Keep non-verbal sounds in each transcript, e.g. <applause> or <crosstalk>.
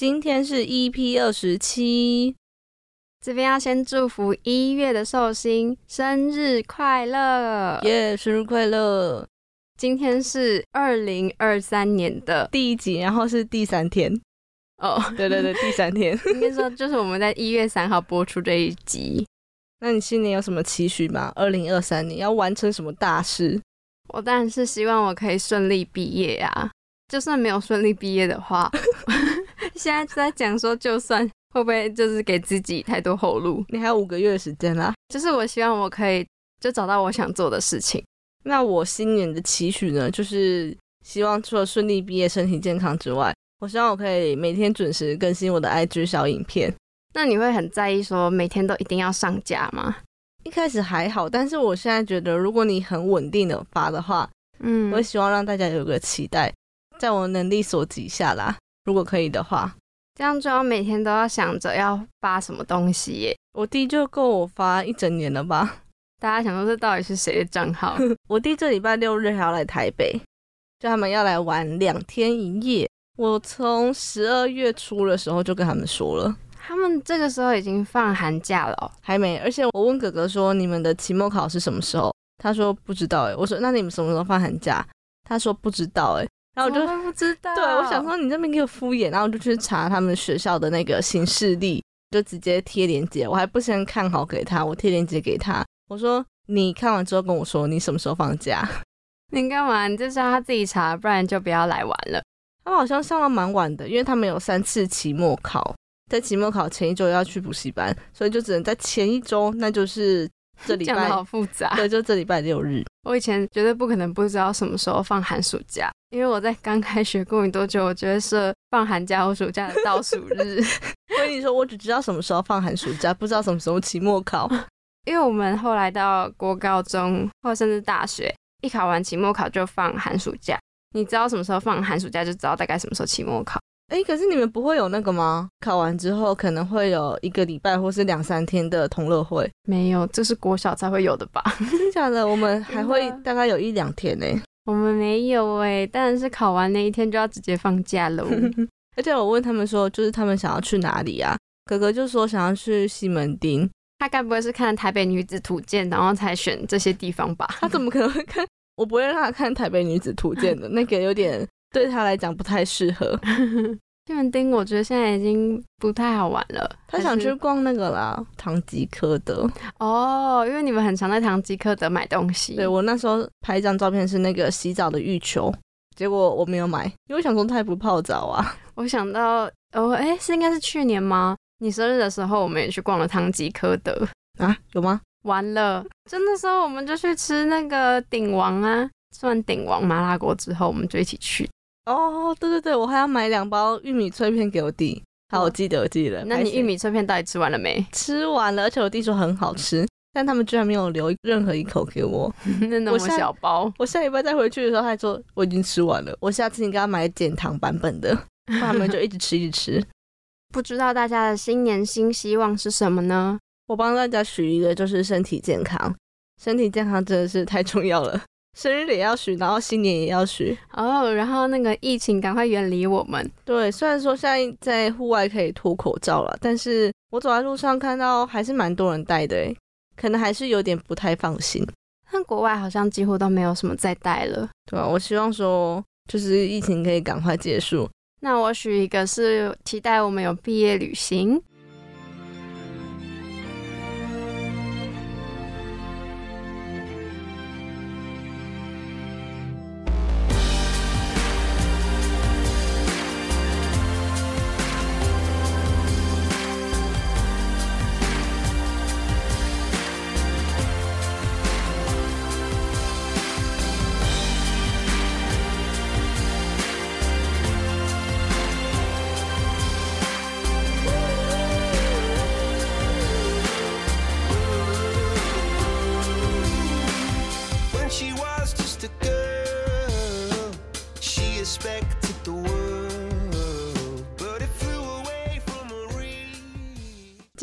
今天是 EP 二十七，这边要先祝福一月的寿星生日快乐！耶，生日快乐！今天是二零二三年的第一集，然后是第三天。哦，对对对，第三天。<laughs> 应该说就是我们在一月三号播出这一集。那你新年有什么期许吗？二零二三年要完成什么大事？我当然是希望我可以顺利毕业啊！就算没有顺利毕业的话，现在在讲说，就算 <laughs> 会不会就是给自己太多后路？你还有五个月的时间啦。就是我希望我可以就找到我想做的事情。那我新年的期许呢，就是希望除了顺利毕业、身体健康之外，我希望我可以每天准时更新我的 IG 小影片。那你会很在意说每天都一定要上架吗？一开始还好，但是我现在觉得，如果你很稳定的发的话，嗯，我希望让大家有个期待，在我能力所及下啦，如果可以的话，这样就要每天都要想着要发什么东西耶。我弟就够我发一整年了吧？大家想说这到底是谁的账号？<laughs> 我弟这礼拜六日还要来台北，就他们要来玩两天一夜。我从十二月初的时候就跟他们说了。他们这个时候已经放寒假了，还没。而且我问哥哥说：“你们的期末考是什么时候？”他说：“不知道。”哎，我说：“那你们什么时候放寒假？”他说：“不知道。”哎，然后我就不知道。对，我想说你这边给我敷衍，然后我就去查他们学校的那个行事历，就直接贴链接。我还不先看好给他，我贴链接给他。我说：“你看完之后跟我说你什么时候放假。<laughs> ”你干嘛？你就叫他自己查，不然就不要来玩了。他们好像上了蛮晚的，因为他们有三次期末考。在期末考前一周要去补习班，所以就只能在前一周，那就是这礼拜。好复杂。对，就这礼拜六日。我以前绝对不可能不知道什么时候放寒暑假，因为我在刚开学过没多久，我觉得是放寒假或暑假的倒数日。<laughs> 我跟你说，我只知道什么时候放寒暑假，不知道什么时候期末考。<laughs> 因为我们后来到国高中或甚至大学，一考完期末考就放寒暑假。你知道什么时候放寒暑假，就知道大概什么时候期末考。哎，可是你们不会有那个吗？考完之后可能会有一个礼拜或是两三天的同乐会？没有，这是国小才会有的吧？<laughs> 假的？我们还会大概有一两天呢。我们没有哎，当然是考完那一天就要直接放假喽。<laughs> 而且我问他们说，就是他们想要去哪里啊？哥哥就说想要去西门町。他该不会是看《台北女子图鉴》然后才选这些地方吧？他怎么可能会看？我不会让他看《台北女子图鉴》的，那个有点。对他来讲不太适合。西门町我觉得现在已经不太好玩了。他想去逛那个啦，唐吉诃德。哦，因为你们很常在唐吉诃德买东西。对我那时候拍一张照片是那个洗澡的浴球，结果我没有买，因为想说他也不泡澡啊。<laughs> 我想到哦，哎，是应该是去年吗？你生日的时候我们也去逛了唐吉诃德啊？有吗？完了，真的时候我们就去吃那个鼎王啊。吃完鼎王麻辣锅之后，我们就一起去。哦，对对对，我还要买两包玉米脆片给我弟。好，我记得，我记得。那你玉米脆片到底吃完了没？<laughs> 吃完了，而且我弟说很好吃，但他们居然没有留任何一口给我。<laughs> 那么小包，我下礼拜再回去的时候，他说我已经吃完了。我下次你给他买减糖版本的，他们就一直吃一直吃。<laughs> 不知道大家的新年新希望是什么呢？我帮大家许一个，就是身体健康。身体健康真的是太重要了。生日也要许，然后新年也要许哦。然后那个疫情赶快远离我们。对，虽然说现在在户外可以脱口罩了，但是我走在路上看到还是蛮多人戴的，可能还是有点不太放心。但国外好像几乎都没有什么再戴了。对啊，我希望说就是疫情可以赶快结束。那我许一个是期待我们有毕业旅行。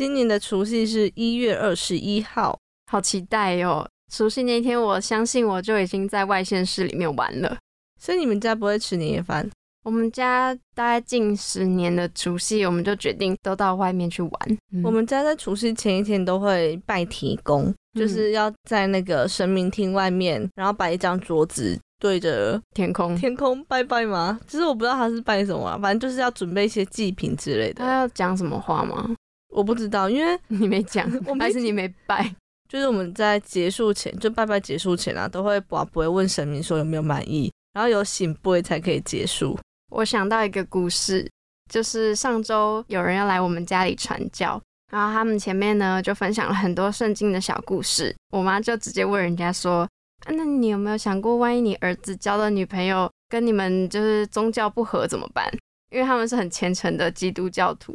今年的除夕是一月二十一号，好期待哟！除夕那天，我相信我就已经在外县市里面玩了。所以你们家不会吃年夜饭？我们家大概近十年的除夕，我们就决定都到外面去玩。嗯我们家在除夕前一天都会拜提公，就是要在那个神明厅外面，然后摆一张桌子对着天空，天空拜拜吗？其实我不知道他是拜什么啊、反正就是要准备一些祭品之类的。他要讲什么话吗？我不知道，因为 <laughs> 你没讲还是你没拜？就是我们在结束前，就拜拜结束前啊，都会不不会问神明说有没有满意，然后有醒杯才可以结束。我想到一个故事，就是上周有人要来我们家里传教，然后他们前面呢就分享了很多圣经的小故事，我妈就直接问人家说：“啊，那你有没有想过，万一你儿子交的女朋友跟你们就是宗教不合怎么办？因为他们是很虔诚的基督教徒。”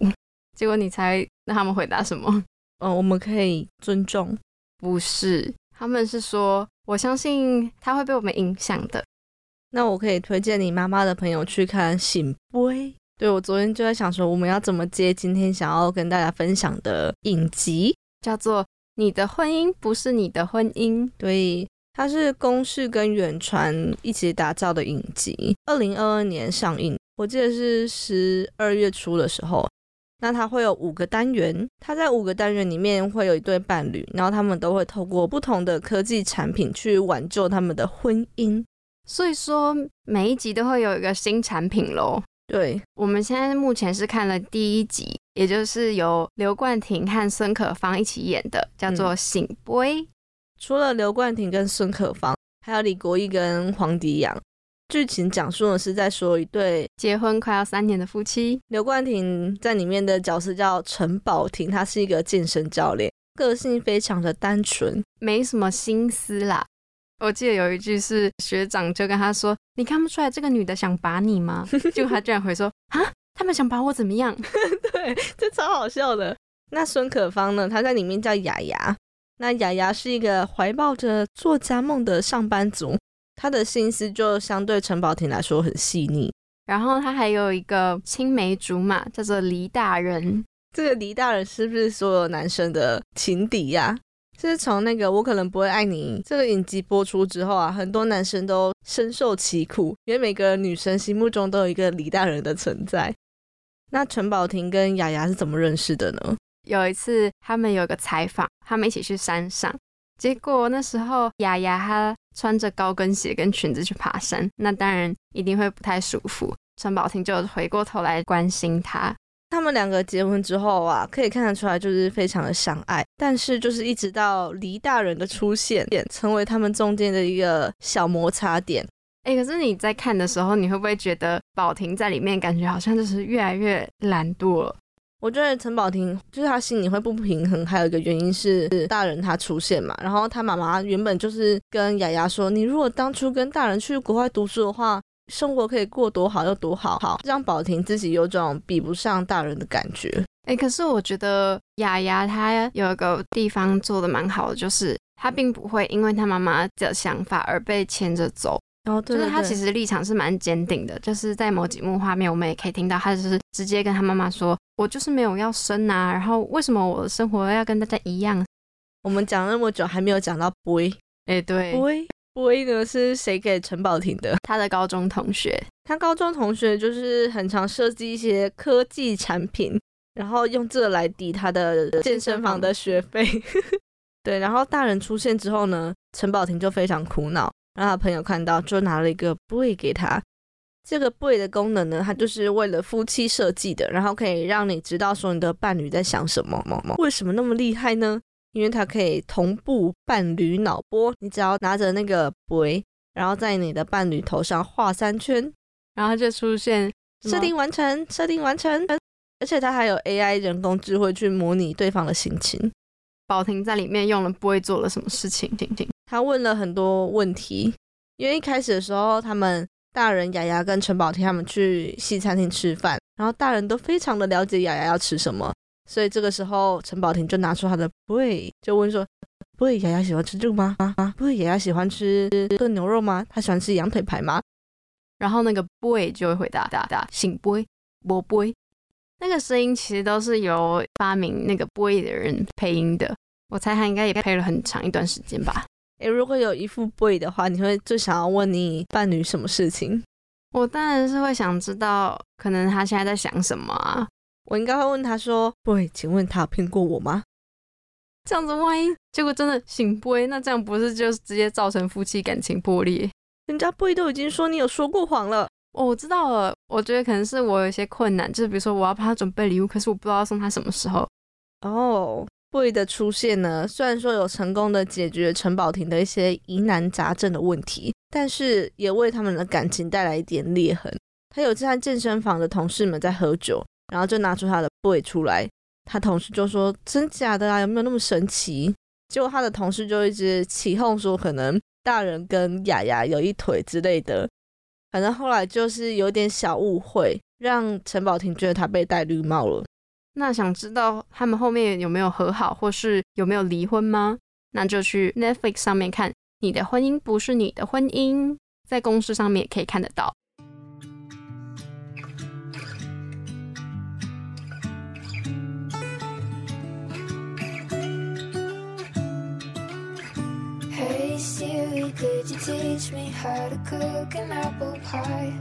结果你猜那他们回答什么？嗯，我们可以尊重。不是，他们是说我相信他会被我们影响的。那我可以推荐你妈妈的朋友去看《醒杯》。对我昨天就在想说，我们要怎么接今天想要跟大家分享的影集。叫做“你的婚姻不是你的婚姻对，它是公视跟远传一起打造的影集，二零二二年上映，我记得是十二月初的时候。那它会有五个单元，它在五个单元里面会有一对伴侣，然后他们都会透过不同的科技产品去挽救他们的婚姻。”，所以说每一集都会有一个新产品喽。对，我们现在目前是看了第一集，也就是由刘冠廷和孙可芳一起演的，叫做《醒杯》。除了刘冠廷跟孙可芳，还有李国毅跟黄迪阳。剧情讲述的是在说一对结婚快要三年的夫妻，刘冠廷在里面的角色叫陈宝婷，他是一个健身教练，个性非常的单纯。没什么心思啦。我记得有一句是学长就跟他说：“你看不出来这个女的想把你吗？” <laughs> 结果他居然回说：“啊，他们想把我怎么样 <laughs> 对，这超好笑的。那孙可芳呢？她在里面叫雅雅。那雅雅是一个怀抱着作家梦的上班族，她的心思就相对陈宝婷来说很细腻。？”然后他还有一个青梅竹马，叫做黎大人。这个黎大人是不是所有男生的情敌呀、是从那个我可能不会爱你这个影集播出之后啊，很多男生都深受其苦，因为每个女生心目中都有一个李大人的存在。那陈宝婷跟雅雅是怎么认识的呢？有一次他们有个采访，他们一起去山上，结果那时候雅雅她穿着高跟鞋跟裙子去爬山，那当然一定会不太舒服。陈宝婷就回过头来关心他，他们两个结婚之后啊，可以看得出来就是非常的相爱，但是就是一直到黎大人的出现，成为他们中间的一个小摩擦点。哎，可是你在看的时候，你会不会觉得宝婷在里面感觉好像就是越来越懒惰了？我觉得陈宝婷就是她心里会不平衡，还有一个原因是大人他出现嘛，然后他妈妈原本就是跟雅雅说，你如果当初跟大人去国外读书的话，生活可以过多好就多好，好让宝婷自己有种比不上大人的感觉。哎，可是我觉得雅雅她有一个地方做的蛮好的，就是她并不会因为她妈妈的想法而被牵着走。然后对就是他其实立场是蛮坚定的，就是在某几幕画面，我们也可以听到他就是直接跟他妈妈说：“我就是没有要生啊，然后为什么我的生活要跟大家一样我们讲那么久还没有讲到 boy？” 哎，对，boy boy 呢是谁给陈宝婷的？他的高中同学，他高中同学就是很常设计一些科技产品，然后用这来抵他的健身房的学费。<laughs> 对，然后大人出现之后呢，陈宝婷就非常苦恼，让他朋友看到，就拿了一个 boy 给他。这个 boy 的功能呢，它就是为了夫妻设计的，然后可以让你知道说你的伴侣在想什么。为什么那么厉害呢？因为它可以同步伴侣脑波，你只要拿着那个 boy，然后在你的伴侣头上画三圈，然后就出现设定完成，设定完成，而且它还有 AI 人工智慧去模拟对方的心情。宝婷在里面用了 boy 做了什么事情，听听。他问了很多问题，因为一开始的时候，他们大人雅雅跟陈宝婷他们去西餐厅吃饭，然后大人都非常的了解雅雅要吃什么，所以这个时候陈宝婷就拿出她的 boy，就问说。：“boy，，雅雅喜欢吃这个吗？啊？boy，，雅雅喜欢吃炖牛肉吗？她喜欢吃羊腿排吗？然后那个 boy 就会回答答答醒 boy 我 boy，那个声音其实都是由发明那个 boy 的人配音的，我猜他应该也配了很长一段时间吧。诶，如果有一副 boy 的话，你会最想要问你伴侣什么事情？我当然是会想知道，可能他现在在想什么啊？我应该会问他说：“对，请问他有骗过我吗？”这样子，万一结果真的醒不？那这样不是就直接造成夫妻感情破裂？人家 boy 都已经说你有说过谎了。哦，我知道了。我觉得可能是我有一些困难，就是比如说我要帮他准备礼物，可是我不知道送他什么时候。哦，布伊的出现呢，虽然说有成功的解决陈宝婷的一些疑难杂症的问题，但是也为他们的感情带来一点裂痕。他有在健身房的同事们在喝酒，然后就拿出他的布伊出来，他同事就说：“真假的啊？有没有那么神奇？”结果他的同事就一直起哄说：“可能大人跟雅雅有一腿之类的。”反正后来就是有点小误会，让陈宝婷觉得他被戴绿帽了。那想知道他们后面有没有和好，或是有没有离婚吗？那就去 Netflix 上面看《你的婚姻不是你的婚姻》，在公司上面也可以看得到。Hey Siri, could you teach me how to cook an apple pie?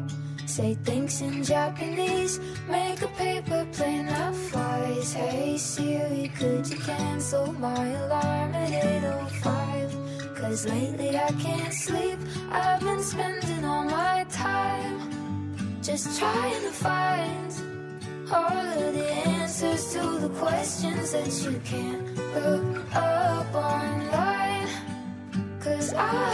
Say thanks in Japanese, make a paper plane that flies. Hey Siri, could you cancel my alarm at 8.05? Cause lately I can't sleep, I've been spending all my time just trying to find all of the answers to the questions that you can't look up online. Cause I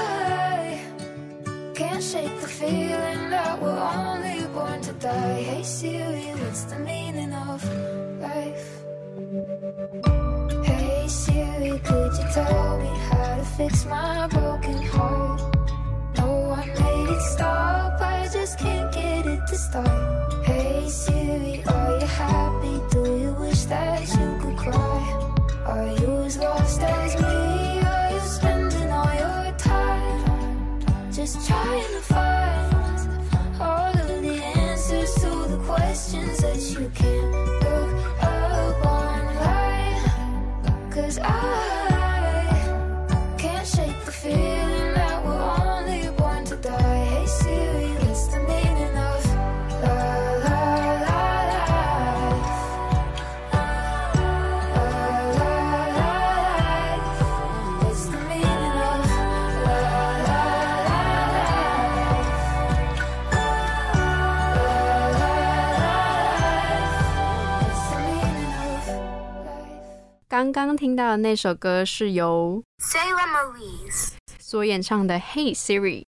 die. Hey Siri, what's the meaning of life? Hey Siri, could you tell me how to fix my broken heart? No, I made it stop, I just can't get it to start. Hey Siri, are you happy? Do you wish that you could cry? Are you as lost as me? Are you spending all your time just trying to find can't look up online? Cause I 刚刚听到的那首歌是由 Sailor Movies. 所演唱的《Hey Siri》，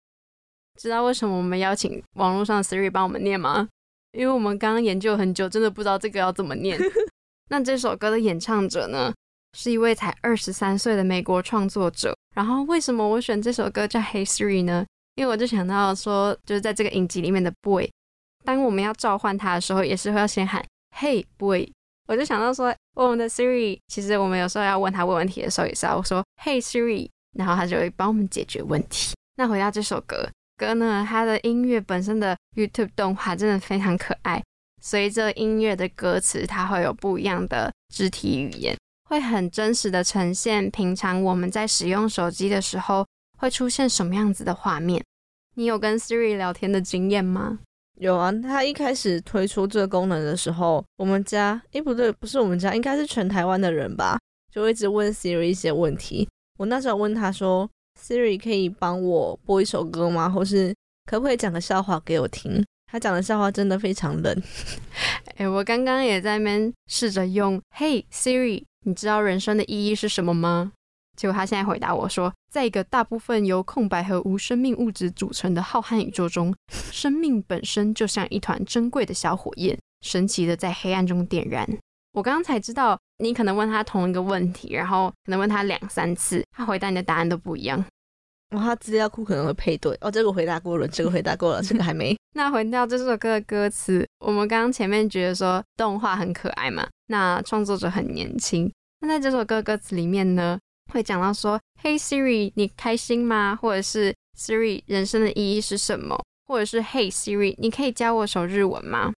知道为什么我们邀请网络上的 Siri 帮我们念吗？因为我们刚刚研究很久，真的不知道这个要怎么念。<laughs> 那这首歌的演唱者呢，是一位才二十三岁的美国创作者。然后为什么我选这首歌叫《Hey Siri》呢？因为我就想到说，就是在这个影集里面的 Boy，当我们要召唤他的时候，也是会要先喊 Hey Boy。我就想到说，我们的 Siri，其实我们有时候要问他问问题的时候，也是要说 Hey Siri，然后他就会帮我们解决问题。那回到这首歌，歌呢，它的音乐本身的 YouTube 动画真的非常可爱。随着音乐的歌词，它会有不一样的肢体语言，会很真实的呈现平常我们在使用手机的时候会出现什么样子的画面。你有跟 Siri 聊天的经验吗？有啊，他一开始推出这个功能的时候，我们家诶不对，不是我们家，应该是全台湾的人吧，就一直问 Siri 一些问题。我那时候问他说：“Siri 可以帮我播一首歌吗？或是可不可以讲个笑话给我听？”他讲的笑话真的非常冷。<laughs> 哎，我刚刚也在那边试着用 “Hey Siri”，你知道人生的意义是什么吗？结果他现在回答我说，在一个大部分由空白和无生命物质组成的浩瀚宇宙中，<laughs> 生命本身就像一团珍贵的小火焰，神奇的在黑暗中点燃。我刚刚才知道，你可能问他同一个问题，然后可能问他两三次，他回答你的答案都不一样。然后他资料库可能会配对哦，这个回答过了，这个回答过了，这个还没。<laughs> 那回到这首歌的歌词，我们刚刚前面觉得说动画很可爱嘛，那创作者很年轻。那在这首歌歌词里面呢，会讲到说：“Hey Siri，你开心吗？”或者是 “Siri，人生的意义是什么？”或者是 “Hey Siri，你可以教我首日文吗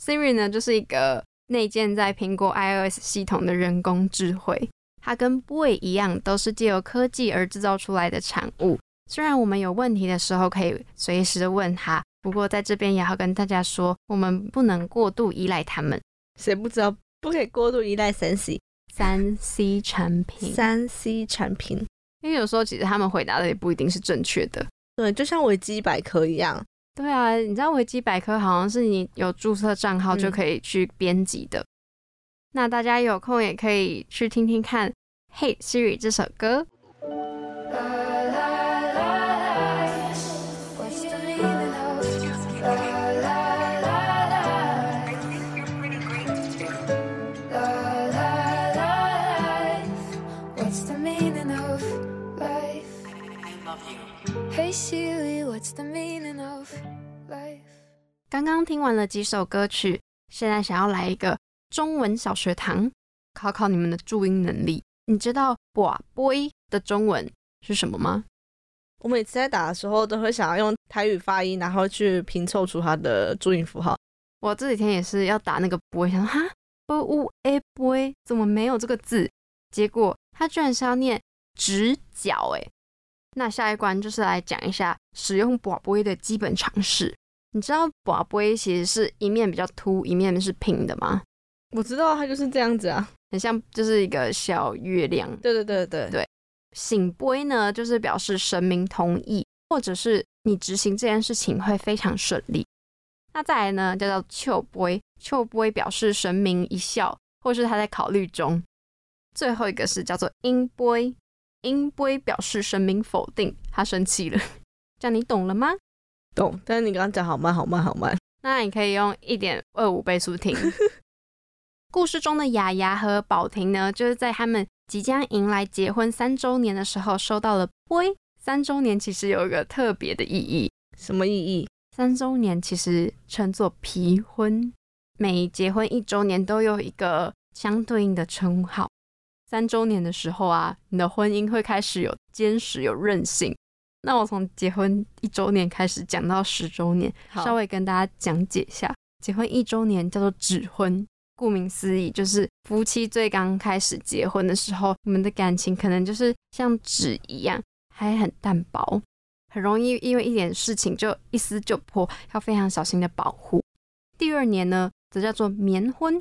？”Siri 呢，就是一个内建在苹果 iOS 系统的人工智慧，它跟 Boy 一样，都是借由科技而制造出来的产物。虽然我们有问题的时候可以随时的问他，不过在这边也要跟大家说，我们不能过度依赖他们。谁不知道不可以过度依赖三 C 三 C 产品，三 C 产品？因为有时候其实他们回答的也不一定是正确的。对，就像维基百科一样。对啊，你知道维基百科好像是你有注册账号嗯就可以去编辑的。那大家有空也可以去听听看《Hey Siri》这首歌。刚刚听完了几首歌曲，现在想要来一个中文小学堂，考考你们的注音能力。你知道“寡杯”的中文是什么吗？我每次在打的时候，都会想要用台语发音，然后去拼凑出它的注音符号。我这几天也是要打那个“ “boy”，”，想说哈 “b u a 杯”怎么没有这个字？结果它居然是要念“直角”哎。那下一关就是来讲一下使用“寡杯”的基本常识。你知道“寡杯”其实是一面比较凸，一面是平的吗？我知道它就是这样子啊。很像就是一个小月亮。对对对对对醒杯呢，就是表示神明同意，或者是你执行这件事情会非常顺利。那再来呢，叫做秋杯，秋杯表示神明一笑，或是他在考虑中。最后一个是叫做阴杯，阴杯表示神明否定，他生气了。<laughs> 这样你懂了吗？懂。但是你刚刚讲好慢好慢好慢。那你可以用一点二五倍速听。<laughs> 故事中的雅雅和宝婷呢，就是在他们即将迎来结婚三周年的时候，收到了杯。三周年其实有一个特别的意义，什么意义？三周年其实称作皮婚，每结婚一周年都有一个相对应的称号。三周年的时候啊，你的婚姻会开始有坚实、有韧性。那我从结婚一周年开始讲到十周年，稍微跟大家讲解一下。结婚一周年叫做指婚，顾名思义，就是夫妻最刚开始结婚的时候，你们的感情可能就是像纸一样，还很淡薄，很容易因为一点事情就一撕就破，要非常小心的保护。第二年呢，则叫做棉婚，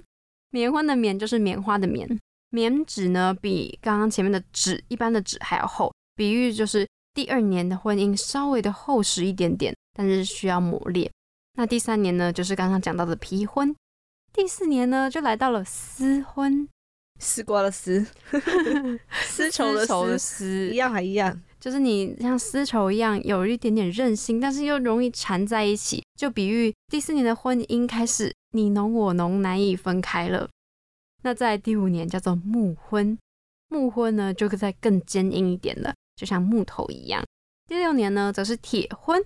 棉婚的棉就是棉花的棉，棉纸呢比刚刚前面的纸一般的纸还要厚，比喻就是第二年的婚姻稍微的厚实一点点，但是需要磨练。那第三年呢，就是刚刚讲到的皮婚，第四年呢就来到了丝婚，丝瓜的丝，丝绸的绸的丝，丝一样还一样。就是你像丝绸一样有一点点韧性，但是又容易缠在一起，就比喻第四年的婚姻开始你侬我侬，难以分开了。那在第五年叫做木婚，木婚呢就再更坚硬一点了，就像木头一样。第六年呢则是铁婚，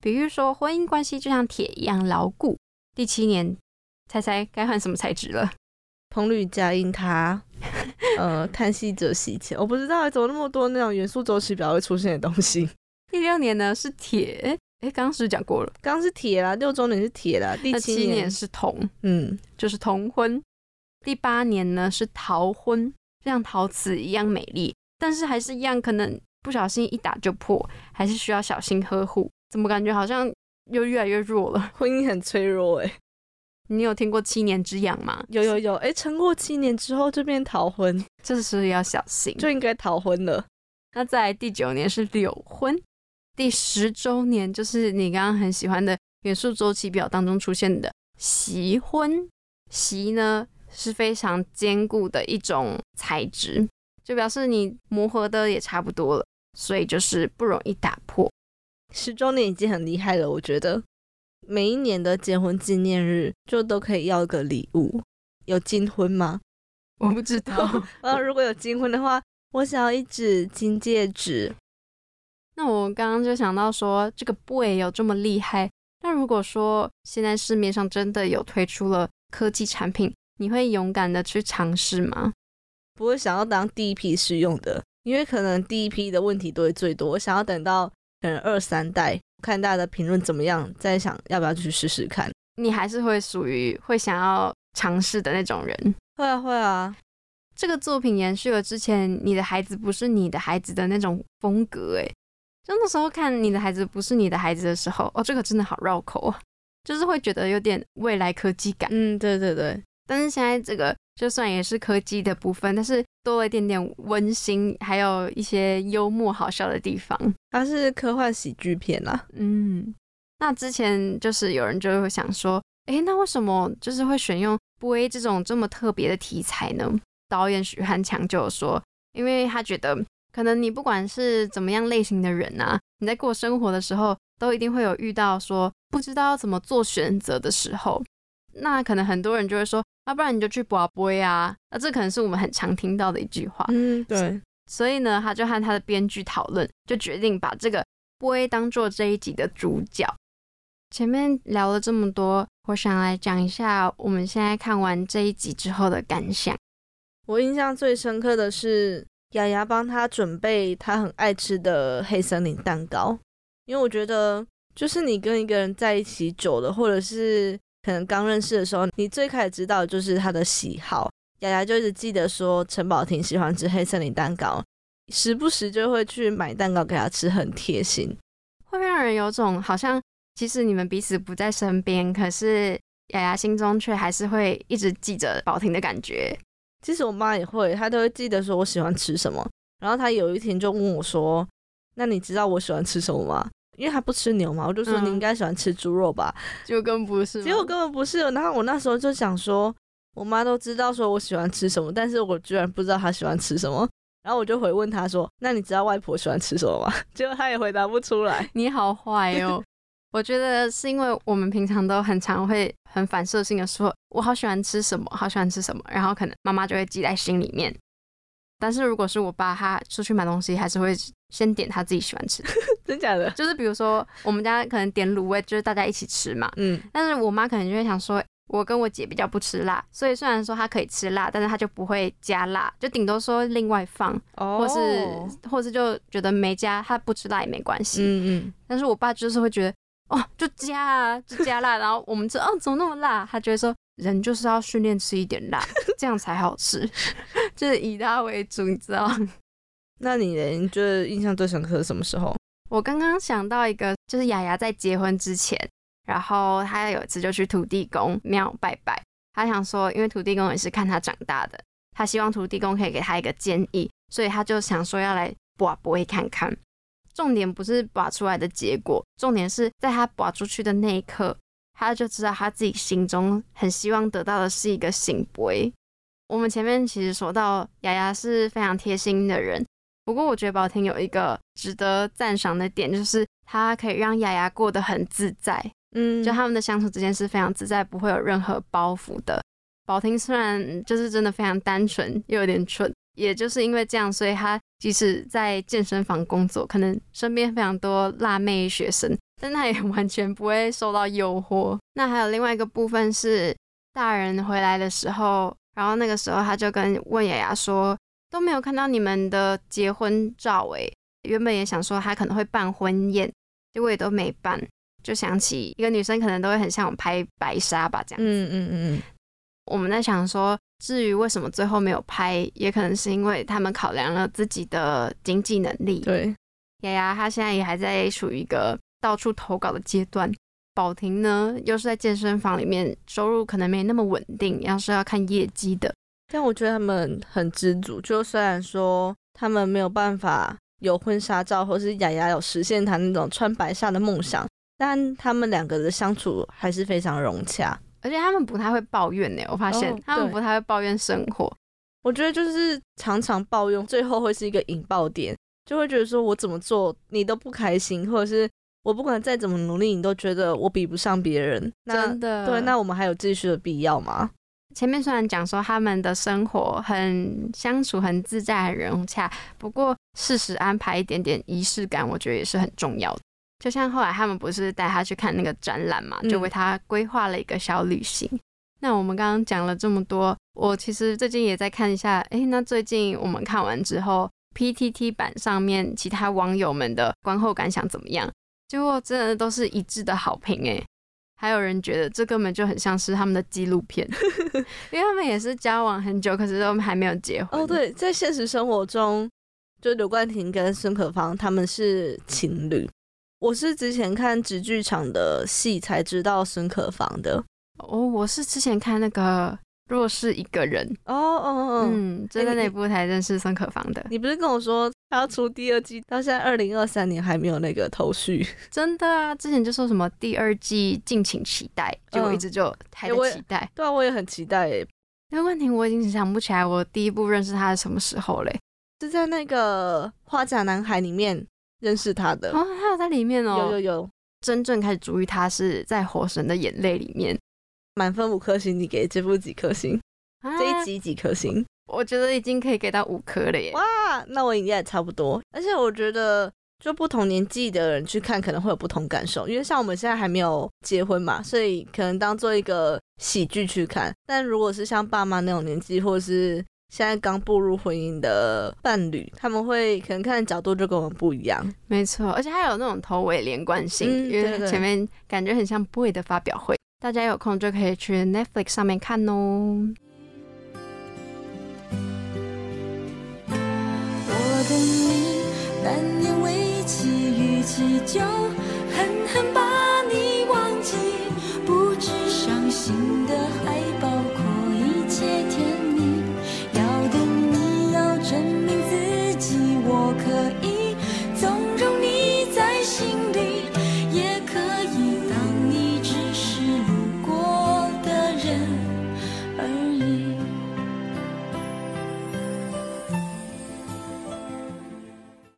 比喻说婚姻关系就像铁一样牢固。第七年，猜猜该换什么材质了？铜铝加印它，<laughs> 呃，碳细锗锡铅，我不知道怎么那么多那种元素周期表会出现的东西。第六年呢是铁，哎，刚刚是讲过了？刚刚是铁啦，六周年是铁啦，第那七七年是铜。嗯，就是铜婚。第八年呢是逃婚，像陶瓷一样美丽，但是还是一样可能不小心一打就破，还是需要小心呵护。怎么感觉好像又越来越弱了？<laughs> 婚姻很脆弱哎、你有听过七年之痒吗？有有有，哎、撑过七年之后就变逃婚，这时候要小心。就应该逃婚了。那在第九年是柳婚，第十周年就是你刚刚很喜欢的元素周期表当中出现的锡婚。席呢是非常坚固的一种材质，就表示你磨合的也差不多了，所以就是不容易打破。十周年已经很厉害了，我觉得。每一年的结婚纪念日就都可以要一个礼物，有金婚吗？<laughs> 我不知道，<laughs> 呃，如果有金婚的话，我想要一指金戒指。那我刚刚就想到说，这个 boy 有这么厉害，那如果说现在市面上真的有推出了科技产品，你会勇敢的去尝试吗？不会想要当第一批试用的，因为可能第一批的问题都会最多。我想要等到可能二三代，看大家的评论怎么样，再想要不要去试试看。你还是会属于会想要尝试的那种人。会啊会啊，这个作品延续了之前“你的孩子不是你的孩子”的那种风格，诶，就那时候看你的孩子不是你的孩子的时候，哦，这个真的好绕口啊，就是会觉得有点未来科技感。嗯，对对对。但是现在这个就算也是科技的部分，但是多了一点点温馨，还有一些幽默好笑的地方。它是科幻喜剧片啦。嗯，那之前就是有人就会想说，哎，那为什么就是会选用波 A 这种这么特别的题材呢？导演许汉强就说，因为他觉得可能你不管是怎么样类型的人啊，你在过生活的时候，都一定会有遇到说不知道怎么做选择的时候。那可能很多人就会说。要不然你就去拔杯啊，那这可能是我们很常听到的一句话。嗯，对。所以呢，他就和他的编剧讨论，就决定把这个杯当做这一集的主角。前面聊了这么多，我想来讲一下我们现在看完这一集之后的感想。我印象最深刻的是雅雅帮他准备他很爱吃的黑森林蛋糕，因为我觉得就是你跟一个人在一起久了，或者是。可能刚认识的时候，你最开始知道就是他的喜好。雅雅就一直记得说陈宝婷喜欢吃黑森林蛋糕，时不时就会去买蛋糕给他吃，很贴心，会让人有种好像即使你们彼此不在身边，可是雅雅心中却还是会一直记着宝婷的感觉。其实我妈也会，她都会记得说我喜欢吃什么。然后她有一天就问我说：“那你知道我喜欢吃什么吗？”因为他不吃牛嘛，我就说你应该喜欢吃猪肉吧，<laughs> 结果根本不是，结果根本不是。然后我那时候就想说，我妈都知道说我喜欢吃什么，但是我居然不知道她喜欢吃什么。然后我就回问她说：“那你知道外婆喜欢吃什么吗？” <laughs> 结果她也回答不出来。你好坏哦！我觉得是因为我们平常都很常会很反射性的说，我好喜欢吃什么，好喜欢吃什么，然后可能妈妈就会记在心里面。但是如果是我爸，他出去买东西还是会先点他自己喜欢吃的，<laughs> 真假的？就是比如说我们家可能点卤味，就是大家一起吃嘛。嗯。但是我妈可能就会想说，我跟我姐比较不吃辣，所以虽然说她可以吃辣，但是她就不会加辣，就顶多说另外放，哦或是或是就觉得没加，她不吃辣也没关系。嗯嗯。但是我爸就是会觉得，哦，就加啊，就加辣，然后我们吃，哦，怎么那么辣？他就会说。人就是要训练吃一点辣，这样才好吃，<laughs> 就是以辣为主，你知道？<laughs> 那你呢？你觉得印象最深刻是什么时候？我刚刚想到一个，就是雅雅在结婚之前，然后她有一次就去土地公庙拜拜，她想说，因为土地公也是看她长大的，她希望土地公可以给她一个建议，所以她就想说要来拔不会看看。重点不是拔出来的结果，重点是在他拔出去的那一刻。他就知道他自己心中很希望得到的是一个醒杯。我们前面其实说到雅雅是非常贴心的人，不过我觉得宝婷有一个值得赞赏的点，就是他可以让雅雅过得很自在。嗯，就他们的相处之间是非常自在，不会有任何包袱的。宝婷虽然就是真的非常单纯，又有点蠢，也就是因为这样，所以他即使在健身房工作，可能身边非常多辣妹学生。但他也 <laughs> 完全不会受到诱惑。那还有另外一个部分是，大人回来的时候，然后那个时候他就跟问雅雅说，都没有看到你们的结婚照诶。原本也想说他可能会办婚宴，结果也都没办。就想起一个女生可能都会很像我拍白纱吧，这样。嗯嗯嗯。我们在想说，至于为什么最后没有拍，也可能是因为他们考量了自己的经济能力。对，雅雅她现在也还在处于一个。到处投稿的阶段，宝婷呢又是在健身房里面，收入可能没那么稳定，要是要看业绩的。但我觉得他们很知足，就虽然说他们没有办法有婚纱照，或是雅雅有实现她那种穿白纱的梦想，但他们两个的相处还是非常融洽，而且他们不太会抱怨呢。我发现他们不太会抱怨生活，我觉得就是常常抱怨，最后会是一个引爆点，就会觉得说我怎么做你都不开心，或者是。我不管再怎么努力，你都觉得我比不上别人，真的。对，那我们还有继续的必要吗？前面虽然讲说他们的生活很相处很自在、很融洽，不过适时安排一点点仪式感，我觉得也是很重要的。就像后来他们不是带他去看那个展览嘛，就为他规划了一个小旅行。那我们刚刚讲了这么多，我其实最近也在看一下，哎，那最近我们看完之后，PTT 版上面其他网友们的观后感想怎么样？结果真的都是一致的好评哎，还有人觉得这根本就很像是他们的纪录片，<laughs> 因为他们也是交往很久，可是都还没有结婚。哦，对，在现实生活中，就刘冠廷跟孙可芳他们是情侣。我是之前看直剧场的戏才知道孙可芳的。哦，我是之前看那个《若是一个人》哦哦哦，嗯，就在那部才认识孙可芳的。你不是跟我说他要出第二季，到现在二零二三年还没有那个头绪？<laughs> 真的啊，之前就说什么第二季敬请期待，结果一直就还在期待。对啊，我也很期待诶。刘冠廷，我已经想不起来我第一部认识他是什么时候嘞？是在那个《花甲男孩》里面认识他的。哦，他有在里面哦。有有有。真正开始注意他是在《火神的眼泪》里面。满分五颗星，你给这部几颗星？这一集几颗星？我觉得已经可以给到五颗了耶！哇，那我应该也差不多。而且我觉得，就不同年纪的人去看，可能会有不同感受。因为像我们现在还没有结婚嘛，所以可能当做一个喜剧去看。但如果是像爸妈那种年纪，或者是现在刚步入婚姻的伴侣，他们会可能看的角度就跟我们不一样。没错，而且还有那种头尾连贯性，因为前面感觉很像 boy 的发表会。大家有空就可以去 Netflix 上面看哦。我等你，难言为期，逾期就狠狠把你忘记，不知伤心我可以当你只是路过的人而已。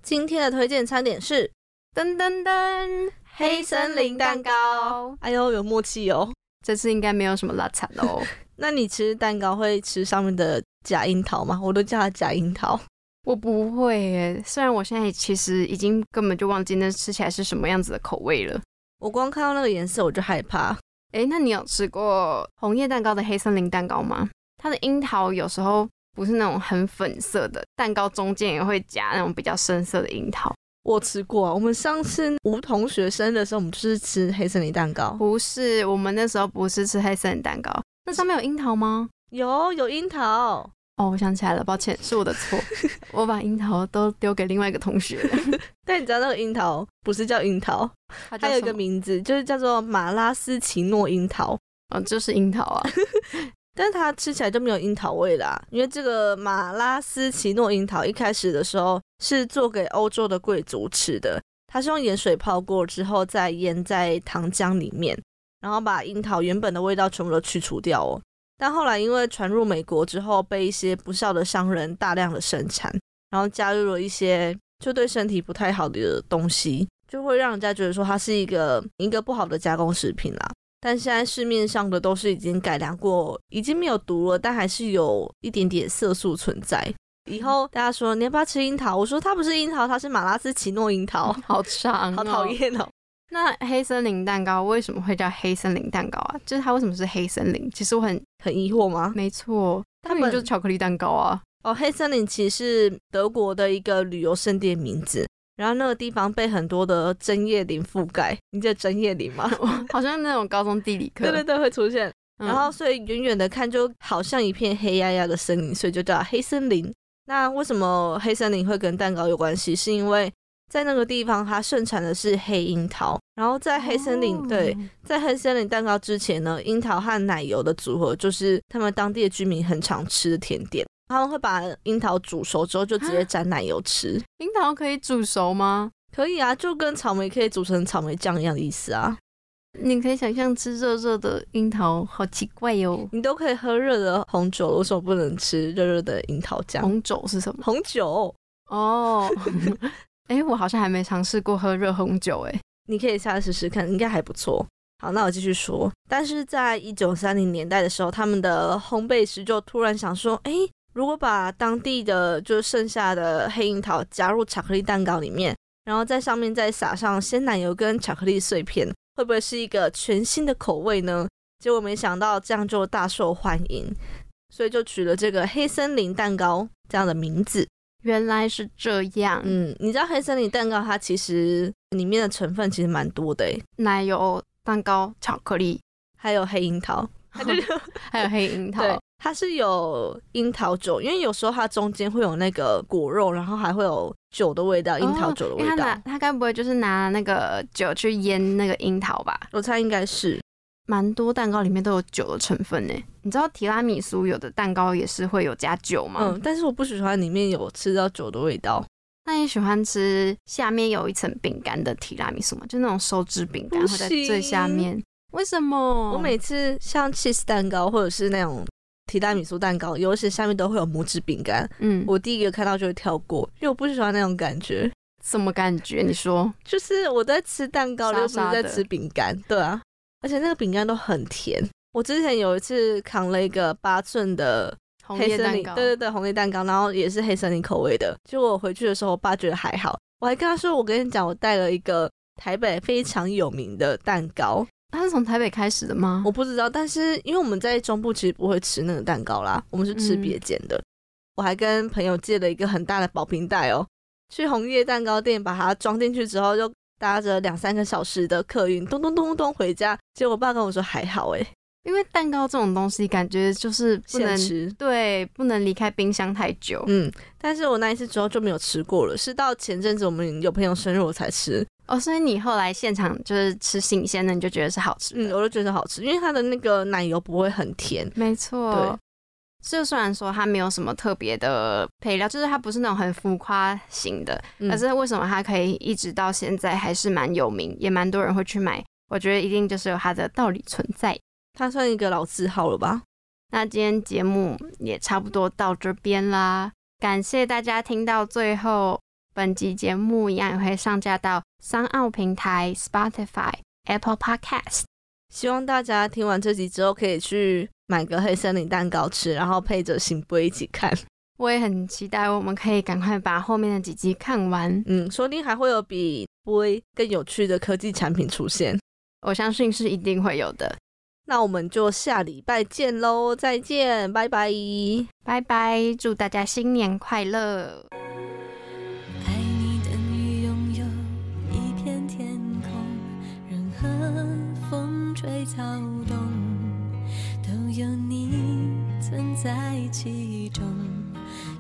今天的推荐餐点是噔噔噔黑森林蛋糕。哎呦，有默契哦！这次应该没有什么拉惨哦。<laughs> 那你吃蛋糕会吃上面的假樱桃吗？我都叫它假樱桃。我不会耶，虽然我现在其实已经根本就忘记那吃起来是什么样子的口味了。我光看到那个颜色我就害怕。哎，那你有吃过红叶蛋糕的黑森林蛋糕吗？它的樱桃有时候。不是那种很粉色的蛋糕，中间也会夹那种比较深色的樱桃。我吃过啊，我们上次吴同学生的时候，我们就是吃黑森林蛋糕。不是，我们那时候不是吃黑森林蛋糕，那上面有樱桃吗？有，有樱桃。哦，我想起来了，抱歉，是我的错，<laughs> 我把樱桃都丢给另外一个同学。<laughs> 但你知道那个樱桃不是叫樱桃，它有一个名字，就是叫做马拉斯奇诺樱桃。哦，就是樱桃啊。<laughs> 但是它吃起来就没有樱桃味啦，因为这个马拉斯奇诺樱桃一开始的时候是做给欧洲的贵族吃的，它是用盐水泡过之后再腌在糖浆里面，然后把樱桃原本的味道全部都去除掉哦。但后来因为传入美国之后，被一些不孝的商人大量的生产，然后加入了一些就对身体不太好的东西，就会让人家觉得说它是一个一个不好的加工食品啦。但现在市面上的都是已经改良过，已经没有毒了，但还是有一点点色素存在。以后大家说你要不要吃樱桃？我说它不是樱桃，它是马拉斯奇诺樱桃。好长，好讨厌哦。那黑森林蛋糕为什么会叫黑森林蛋糕啊？就是它为什么是黑森林？其实我很很疑惑吗？没错，它们就是巧克力蛋糕啊。哦，黑森林其实是德国的一个旅游胜地名字。然后那个地方被很多的针叶林覆盖，你记得针叶林吗？<laughs> 好像那种高中地理课，对对对，会出现。然后所以远远的看就好像一片黑压压的森林，所以就叫黑森林。那为什么黑森林会跟蛋糕有关系？是因为在那个地方它盛产的是黑樱桃，然后在黑森林对，在黑森林蛋糕之前呢，樱桃和奶油的组合就是他们当地的居民很常吃的甜点。他们会把樱桃煮熟之后就直接沾奶油吃。樱桃可以煮熟吗？可以啊，就跟草莓可以煮成草莓酱一样的意思啊。你可以想象吃热热的樱桃，好奇怪哟。你都可以喝热的红酒，为什么不能吃热热的樱桃酱？红酒是什么？红酒哦。<laughs> <laughs> 哎，我好像还没尝试过喝热红酒，哎，你可以下次试试看，应该还不错。好，那我继续说。但是在一九三零年代的时候，他们的烘焙师就突然想说，哎。如果把当地的就剩下的黑樱桃加入巧克力蛋糕里面，然后在上面再撒上鲜奶油跟巧克力碎片，会不会是一个全新的口味呢？结果没想到这样就大受欢迎，所以就取了这个黑森林蛋糕这样的名字。原来是这样，嗯，你知道黑森林蛋糕它其实里面的成分其实蛮多的诶，奶油、蛋糕、巧克力，还有黑樱桃。<laughs> 还有黑樱桃，对，它是有樱桃酒，因为有时候它中间会有那个果肉，然后还会有酒的味道，樱桃酒的味道。哦因为他拿他该不会就是拿那个酒去腌那个樱桃吧？我猜应该是，蛮多蛋糕里面都有酒的成分呢。你知道提拉米苏有的蛋糕也是会有加酒吗？嗯，但是我不喜欢里面有吃到酒的味道。那你喜欢吃下面有一层饼干的提拉米苏吗？就那种手指饼干不会在最下面。为什么？我每次像 cheese 蛋糕或者是那种提拉米苏蛋糕，尤其下面都会有拇指饼干，嗯，我第一个看到就会跳过，因为我不喜欢那种感觉。什么感觉？你说就是我在吃蛋糕，又不是在吃饼干，对啊，而且那个饼干都很甜。我之前有一次扛了一个八寸的红黑森林，叶蛋糕，对对对，红叶蛋糕，然后也是黑森林口味的。结果我回去的时候，我爸觉得还好，我还跟他说：“我跟你讲，我带了一个台北非常有名的蛋糕。它是从台北开始的吗？我不知道，但是因为我们在中部其实不会吃那个蛋糕啦，我们是吃嗯别间的。我还跟朋友借了一个很大的保平袋哦，去红叶蛋糕店把它装进去之后，就搭着两三个小时的客运，咚咚咚咚咚回家。结果我爸跟我说还好诶，因为蛋糕这种东西，感觉就是不能现吃。对，不能离开冰箱太久。嗯，但是我那一次之后就没有吃过了，是到前阵子我们有朋友生日我才吃。哦，所以你后来现场就是吃新鲜的，你就觉得是好吃的。嗯，我就觉得好吃，因为它的那个奶油不会很甜。没错。对。就虽然说它没有什么特别的配料，就是它不是那种很浮夸型的，嗯可是为什么它可以一直到现在还是蛮有名，也蛮多人会去买？我觉得一定就是有它的道理存在。它算一个老字号了吧？那今天节目也差不多到这边啦，感谢大家听到最后。本集节目一样也会上架到商奥平台、Spotify、Apple Podcast。希望大家听完这集之后，可以去买个黑森林蛋糕吃，然后配着醒波一起看。我也很期待，我们可以赶快把后面的几集看完。嗯，说不定还会有比波更有趣的科技产品出现。我相信是一定会有的。那我们就下礼拜见喽，再见，拜拜。拜拜，祝大家新年快乐！爱你等于拥有一片天空，任何风吹草动，都有你存在其中，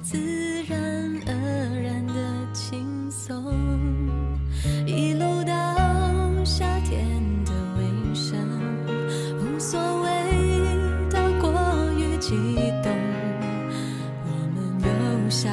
自然而然的轻松，一路到夏天的尾声，无所谓到过于激动。我们又笑